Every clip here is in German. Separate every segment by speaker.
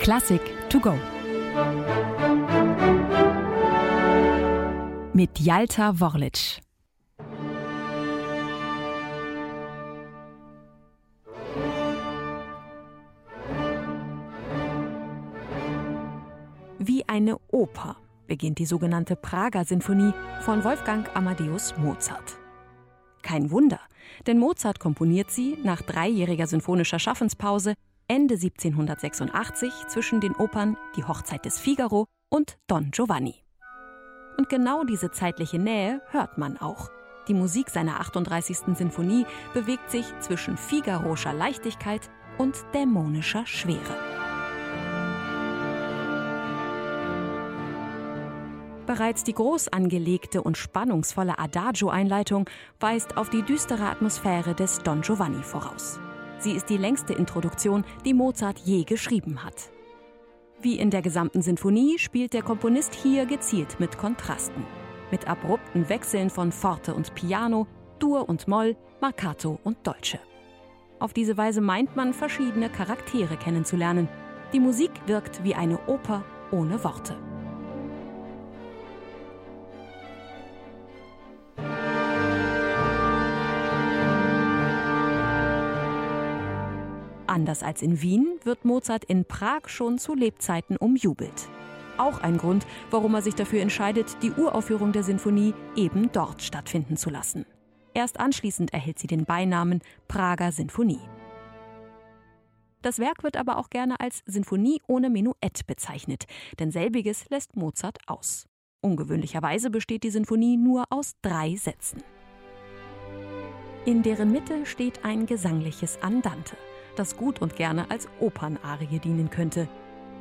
Speaker 1: Klassik to go. Mit Jalta Worlic. Wie eine Oper beginnt die sogenannte Prager Sinfonie von Wolfgang Amadeus Mozart. Kein Wunder, denn Mozart komponiert sie nach dreijähriger sinfonischer Schaffenspause Ende 1786 zwischen den Opern Die Hochzeit des Figaro und Don Giovanni. Und genau diese zeitliche Nähe hört man auch. Die Musik seiner 38. Sinfonie bewegt sich zwischen figaroscher Leichtigkeit und dämonischer Schwere. Bereits die groß angelegte und spannungsvolle Adagio-Einleitung weist auf die düstere Atmosphäre des Don Giovanni voraus. Sie ist die längste Introduktion, die Mozart je geschrieben hat. Wie in der gesamten Sinfonie spielt der Komponist hier gezielt mit Kontrasten. Mit abrupten Wechseln von Forte und Piano, Dur und Moll, Marcato und Dolce. Auf diese Weise meint man, verschiedene Charaktere kennenzulernen. Die Musik wirkt wie eine Oper ohne Worte. Anders als in Wien wird Mozart in Prag schon zu Lebzeiten umjubelt. Auch ein Grund, warum er sich dafür entscheidet, die Uraufführung der Sinfonie eben dort stattfinden zu lassen. Erst anschließend erhält sie den Beinamen Prager Sinfonie. Das Werk wird aber auch gerne als Sinfonie ohne Menuett bezeichnet, denn selbiges lässt Mozart aus. Ungewöhnlicherweise besteht die Sinfonie nur aus drei Sätzen. In deren Mitte steht ein gesangliches Andante das gut und gerne als Opernarie dienen könnte.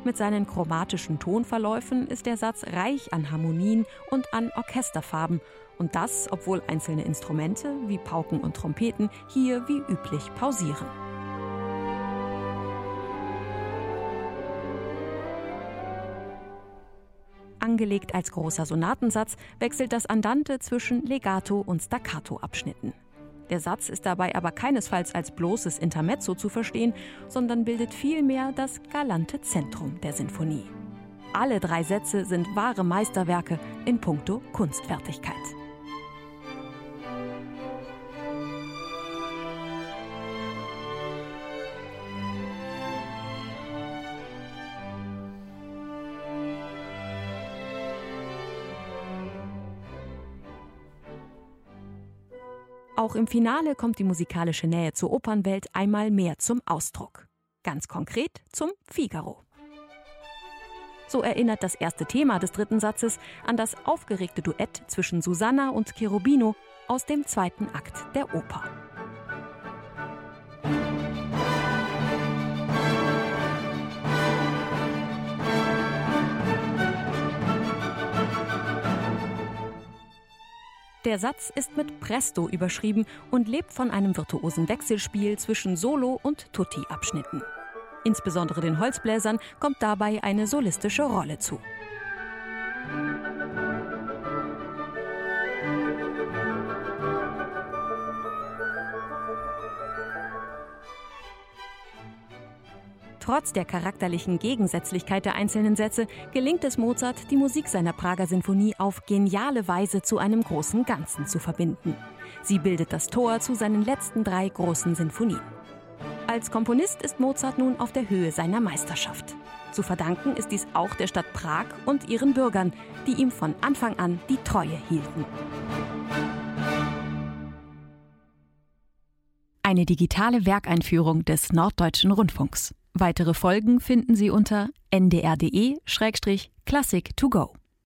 Speaker 1: Mit seinen chromatischen Tonverläufen ist der Satz reich an Harmonien und an Orchesterfarben, und das, obwohl einzelne Instrumente wie Pauken und Trompeten hier wie üblich pausieren. Angelegt als großer Sonatensatz wechselt das Andante zwischen Legato und Staccato-Abschnitten. Der Satz ist dabei aber keinesfalls als bloßes Intermezzo zu verstehen, sondern bildet vielmehr das galante Zentrum der Sinfonie. Alle drei Sätze sind wahre Meisterwerke in puncto Kunstfertigkeit. Auch im Finale kommt die musikalische Nähe zur Opernwelt einmal mehr zum Ausdruck. Ganz konkret zum Figaro. So erinnert das erste Thema des dritten Satzes an das aufgeregte Duett zwischen Susanna und Cherubino aus dem zweiten Akt der Oper. Der Satz ist mit Presto überschrieben und lebt von einem virtuosen Wechselspiel zwischen Solo- und Tutti-Abschnitten. Insbesondere den Holzbläsern kommt dabei eine solistische Rolle zu. Trotz der charakterlichen Gegensätzlichkeit der einzelnen Sätze gelingt es Mozart, die Musik seiner Prager Sinfonie auf geniale Weise zu einem großen Ganzen zu verbinden. Sie bildet das Tor zu seinen letzten drei großen Sinfonien. Als Komponist ist Mozart nun auf der Höhe seiner Meisterschaft. Zu verdanken ist dies auch der Stadt Prag und ihren Bürgern, die ihm von Anfang an die Treue hielten. Eine digitale Werkeinführung des Norddeutschen Rundfunks. Weitere Folgen finden Sie unter ndr.de-classic to go.